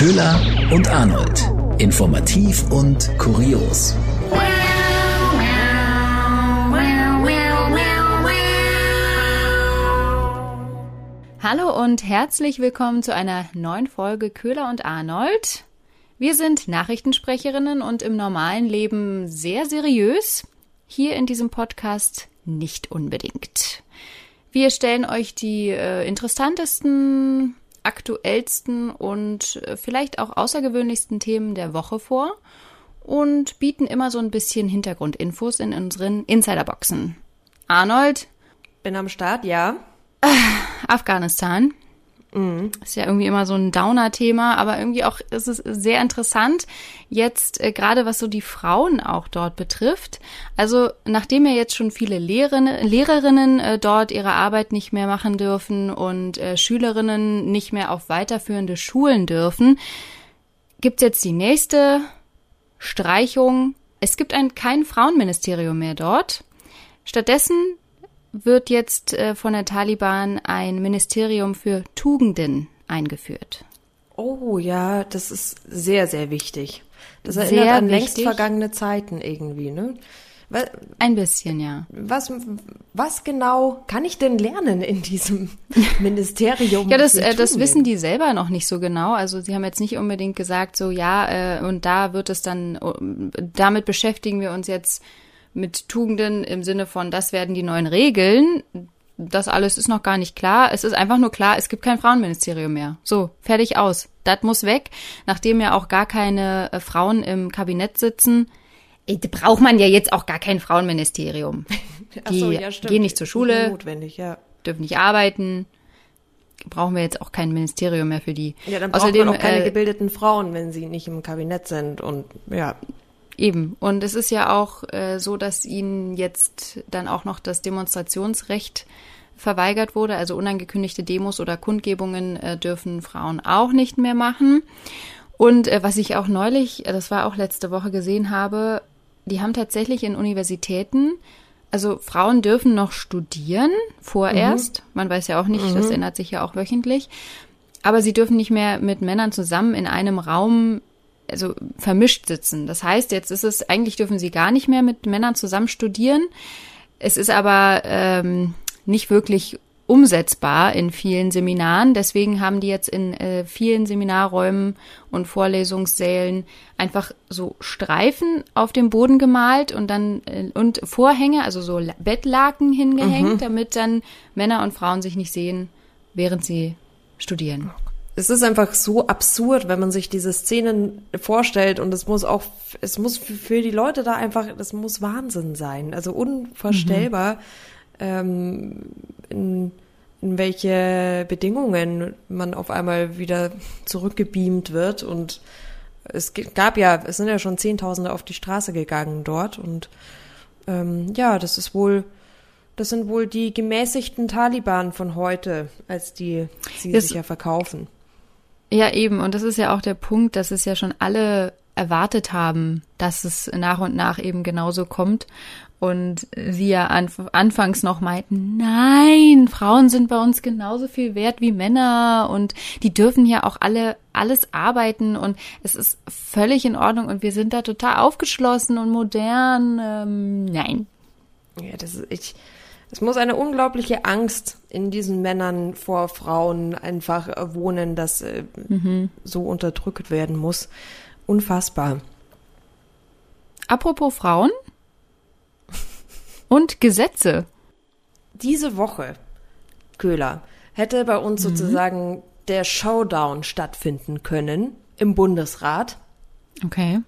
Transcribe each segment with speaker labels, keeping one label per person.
Speaker 1: Köhler und Arnold. Informativ und kurios.
Speaker 2: Hallo und herzlich willkommen zu einer neuen Folge Köhler und Arnold. Wir sind Nachrichtensprecherinnen und im normalen Leben sehr seriös. Hier in diesem Podcast nicht unbedingt. Wir stellen euch die äh, interessantesten, aktuellsten und äh, vielleicht auch außergewöhnlichsten Themen der Woche vor und bieten immer so ein bisschen Hintergrundinfos in unseren Insiderboxen. Arnold?
Speaker 3: Bin am Start, ja.
Speaker 2: Afghanistan. Mhm. Ist ja irgendwie immer so ein Downer-Thema, aber irgendwie auch ist es sehr interessant, jetzt äh, gerade was so die Frauen auch dort betrifft. Also nachdem ja jetzt schon viele Lehrerinnen, Lehrerinnen äh, dort ihre Arbeit nicht mehr machen dürfen und äh, Schülerinnen nicht mehr auf weiterführende Schulen dürfen, gibt's jetzt die nächste Streichung. Es gibt ein, kein Frauenministerium mehr dort. Stattdessen wird jetzt äh, von der Taliban ein Ministerium für Tugenden eingeführt.
Speaker 3: Oh ja, das ist sehr, sehr wichtig. Das erinnert sehr an wichtig. längst vergangene Zeiten irgendwie, ne?
Speaker 2: Was, ein bisschen, ja.
Speaker 3: Was, was genau kann ich denn lernen in diesem Ministerium?
Speaker 2: ja, das, äh, das wissen die selber noch nicht so genau. Also sie haben jetzt nicht unbedingt gesagt, so ja, äh, und da wird es dann, damit beschäftigen wir uns jetzt mit Tugenden im Sinne von, das werden die neuen Regeln. Das alles ist noch gar nicht klar. Es ist einfach nur klar, es gibt kein Frauenministerium mehr. So, fertig aus. Das muss weg. Nachdem ja auch gar keine äh, Frauen im Kabinett sitzen, braucht man ja jetzt auch gar kein Frauenministerium. Die so, ja, gehen nicht zur Schule,
Speaker 3: notwendig, ja.
Speaker 2: dürfen nicht arbeiten, brauchen wir jetzt auch kein Ministerium mehr für die.
Speaker 3: Ja, dann braucht Außerdem, man auch keine äh, gebildeten Frauen, wenn sie nicht im Kabinett sind und ja.
Speaker 2: Eben. Und es ist ja auch äh, so, dass ihnen jetzt dann auch noch das Demonstrationsrecht verweigert wurde. Also unangekündigte Demos oder Kundgebungen äh, dürfen Frauen auch nicht mehr machen. Und äh, was ich auch neulich, äh, das war auch letzte Woche gesehen habe, die haben tatsächlich in Universitäten, also Frauen dürfen noch studieren, vorerst. Mhm. Man weiß ja auch nicht, mhm. das ändert sich ja auch wöchentlich. Aber sie dürfen nicht mehr mit Männern zusammen in einem Raum also vermischt sitzen. Das heißt, jetzt ist es, eigentlich dürfen sie gar nicht mehr mit Männern zusammen studieren. Es ist aber ähm, nicht wirklich umsetzbar in vielen Seminaren. Deswegen haben die jetzt in äh, vielen Seminarräumen und Vorlesungssälen einfach so Streifen auf dem Boden gemalt und dann äh, und Vorhänge, also so Bettlaken hingehängt, mhm. damit dann Männer und Frauen sich nicht sehen, während sie studieren
Speaker 3: es ist einfach so absurd, wenn man sich diese Szenen vorstellt und es muss auch, es muss für die Leute da einfach, das muss Wahnsinn sein, also unvorstellbar, mhm. ähm, in, in welche Bedingungen man auf einmal wieder zurückgebeamt wird und es gab ja, es sind ja schon Zehntausende auf die Straße gegangen dort und ähm, ja, das ist wohl, das sind wohl die gemäßigten Taliban von heute, als die sie das, sich ja verkaufen.
Speaker 2: Ja, eben. Und das ist ja auch der Punkt, dass es ja schon alle erwartet haben, dass es nach und nach eben genauso kommt. Und sie ja anf anfangs noch meinten, nein, Frauen sind bei uns genauso viel wert wie Männer und die dürfen ja auch alle alles arbeiten und es ist völlig in Ordnung und wir sind da total aufgeschlossen und modern. Ähm, nein.
Speaker 3: Ja, das ist, ich, es muss eine unglaubliche Angst in diesen Männern vor Frauen einfach wohnen, dass äh, mhm. so unterdrückt werden muss. Unfassbar.
Speaker 2: Apropos Frauen und Gesetze.
Speaker 3: Diese Woche, Köhler, hätte bei uns mhm. sozusagen der Showdown stattfinden können im Bundesrat.
Speaker 2: Okay.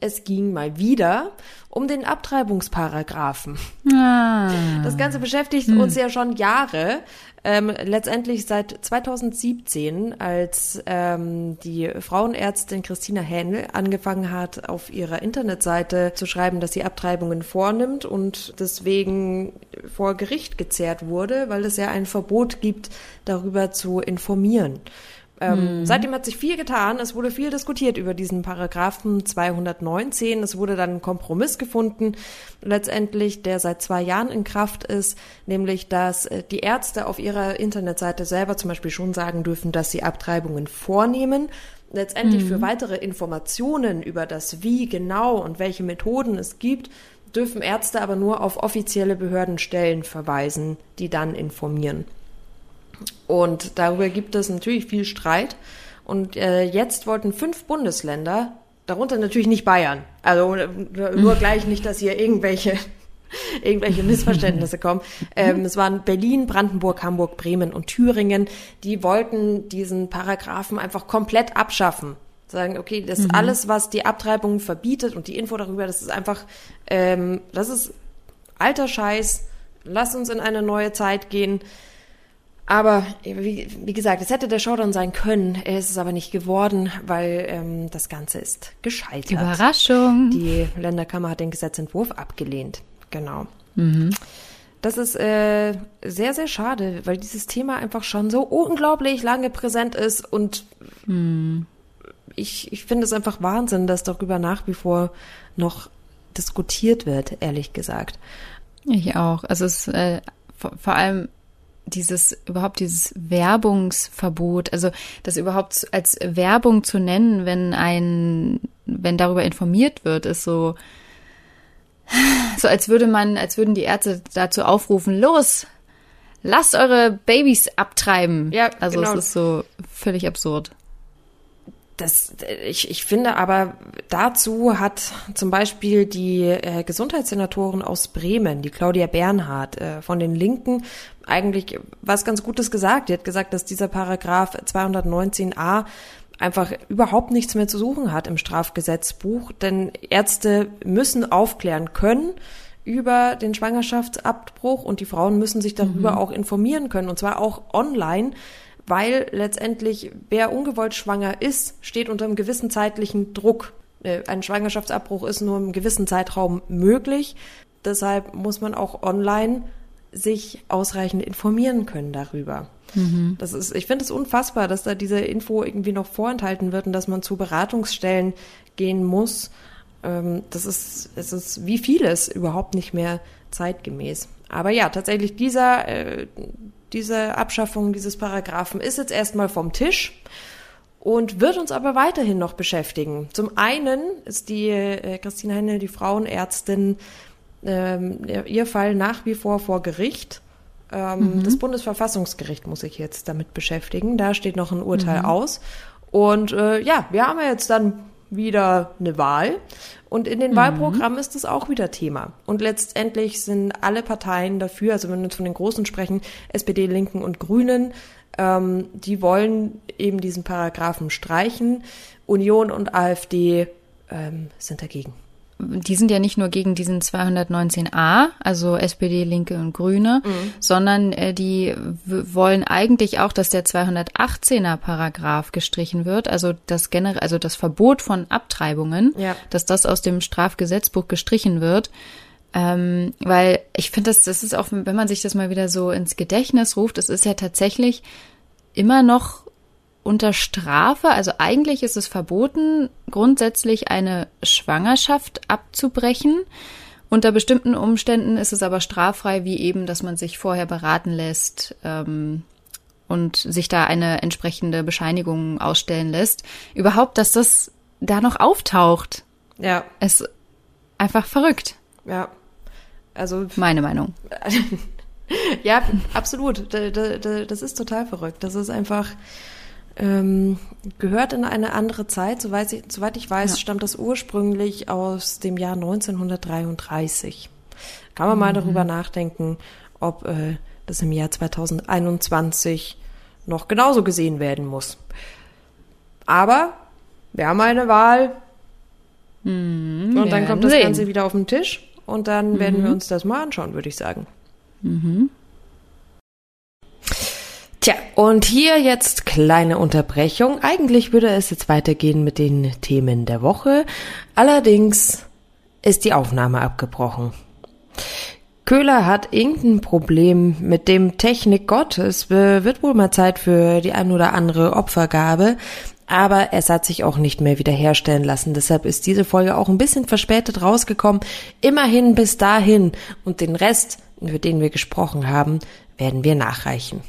Speaker 3: Es ging mal wieder um den Abtreibungsparagraphen. Ah. Das Ganze beschäftigt hm. uns ja schon Jahre. Ähm, letztendlich seit 2017, als ähm, die Frauenärztin Christina Hähnel angefangen hat, auf ihrer Internetseite zu schreiben, dass sie Abtreibungen vornimmt und deswegen vor Gericht gezerrt wurde, weil es ja ein Verbot gibt, darüber zu informieren. Ähm, mhm. Seitdem hat sich viel getan. Es wurde viel diskutiert über diesen Paragraphen 219. Es wurde dann ein Kompromiss gefunden, letztendlich, der seit zwei Jahren in Kraft ist, nämlich, dass äh, die Ärzte auf ihrer Internetseite selber zum Beispiel schon sagen dürfen, dass sie Abtreibungen vornehmen. Letztendlich mhm. für weitere Informationen über das Wie genau und welche Methoden es gibt, dürfen Ärzte aber nur auf offizielle Behördenstellen verweisen, die dann informieren. Und darüber gibt es natürlich viel Streit. Und äh, jetzt wollten fünf Bundesländer, darunter natürlich nicht Bayern, also nur gleich nicht, dass hier irgendwelche irgendwelche Missverständnisse kommen. Ähm, es waren Berlin, Brandenburg, Hamburg, Bremen und Thüringen, die wollten diesen Paragraphen einfach komplett abschaffen. Sagen, okay, das mhm. alles, was die Abtreibung verbietet und die Info darüber, das ist einfach, ähm, das ist alter Scheiß. Lass uns in eine neue Zeit gehen. Aber wie, wie gesagt, es hätte der Showdown sein können. Er ist es aber nicht geworden, weil ähm, das Ganze ist gescheitert.
Speaker 2: Überraschung.
Speaker 3: Die Länderkammer hat den Gesetzentwurf abgelehnt. Genau. Mhm. Das ist äh, sehr, sehr schade, weil dieses Thema einfach schon so unglaublich lange präsent ist und mhm. ich, ich finde es einfach Wahnsinn, dass darüber nach wie vor noch diskutiert wird, ehrlich gesagt.
Speaker 2: Ich auch. Also es äh, vor, vor allem dieses überhaupt dieses Werbungsverbot, also das überhaupt als Werbung zu nennen, wenn ein, wenn darüber informiert wird, ist so, so als würde man, als würden die Ärzte dazu aufrufen, los, lasst eure Babys abtreiben. Ja, also genau. es ist so völlig absurd
Speaker 3: das, ich, ich finde aber dazu hat zum Beispiel die äh, Gesundheitssenatorin aus Bremen, die Claudia Bernhardt äh, von den Linken, eigentlich was ganz Gutes gesagt. Die hat gesagt, dass dieser Paragraph 219a einfach überhaupt nichts mehr zu suchen hat im Strafgesetzbuch, denn Ärzte müssen aufklären können über den Schwangerschaftsabbruch und die Frauen müssen sich darüber mhm. auch informieren können und zwar auch online weil letztendlich wer ungewollt schwanger ist, steht unter einem gewissen zeitlichen Druck. Äh, ein Schwangerschaftsabbruch ist nur im gewissen Zeitraum möglich. Deshalb muss man auch online sich ausreichend informieren können darüber. Mhm. Das ist, ich finde es unfassbar, dass da diese Info irgendwie noch vorenthalten wird und dass man zu Beratungsstellen gehen muss. Ähm, das ist, es ist wie vieles überhaupt nicht mehr zeitgemäß. Aber ja, tatsächlich dieser, äh, diese Abschaffung dieses Paragraphen ist jetzt erstmal vom Tisch und wird uns aber weiterhin noch beschäftigen. Zum einen ist die äh, Christine Hennel, die Frauenärztin, ähm, ihr Fall nach wie vor vor Gericht. Ähm, mhm. Das Bundesverfassungsgericht muss sich jetzt damit beschäftigen. Da steht noch ein Urteil mhm. aus. Und äh, ja, wir haben ja jetzt dann wieder eine Wahl. Und in den mhm. Wahlprogrammen ist das auch wieder Thema. Und letztendlich sind alle Parteien dafür, also wenn wir jetzt von den Großen sprechen, SPD, Linken und Grünen, ähm, die wollen eben diesen Paragraphen streichen. Union und AfD ähm, sind dagegen
Speaker 2: die sind ja nicht nur gegen diesen 219a, also SPD, Linke und Grüne, mhm. sondern äh, die wollen eigentlich auch, dass der 218er Paragraph gestrichen wird, also das generell, also das Verbot von Abtreibungen, ja. dass das aus dem Strafgesetzbuch gestrichen wird. Ähm, weil ich finde, das, das ist auch, wenn man sich das mal wieder so ins Gedächtnis ruft, es ist ja tatsächlich immer noch unter Strafe, also eigentlich ist es verboten, grundsätzlich eine Schwangerschaft abzubrechen. Unter bestimmten Umständen ist es aber straffrei, wie eben, dass man sich vorher beraten lässt ähm, und sich da eine entsprechende Bescheinigung ausstellen lässt. Überhaupt, dass das da noch auftaucht. Ja. Ist einfach verrückt.
Speaker 3: Ja. Also.
Speaker 2: Meine Meinung.
Speaker 3: ja, absolut. Das ist total verrückt. Das ist einfach ähm, gehört in eine andere Zeit. Soweit ich, soweit ich weiß, ja. stammt das ursprünglich aus dem Jahr 1933. Kann man mhm. mal darüber nachdenken, ob äh, das im Jahr 2021 noch genauso gesehen werden muss. Aber wir haben eine Wahl. Mhm, und dann kommt das sehen. Ganze wieder auf den Tisch und dann mhm. werden wir uns das mal anschauen, würde ich sagen. Mhm. Tja, und hier jetzt kleine Unterbrechung. Eigentlich würde es jetzt weitergehen mit den Themen der Woche. Allerdings ist die Aufnahme abgebrochen. Köhler hat irgendein Problem mit dem Technikgott. Es wird wohl mal Zeit für die ein oder andere Opfergabe. Aber es hat sich auch nicht mehr wiederherstellen lassen. Deshalb ist diese Folge auch ein bisschen verspätet rausgekommen. Immerhin bis dahin. Und den Rest, über den wir gesprochen haben, werden wir nachreichen.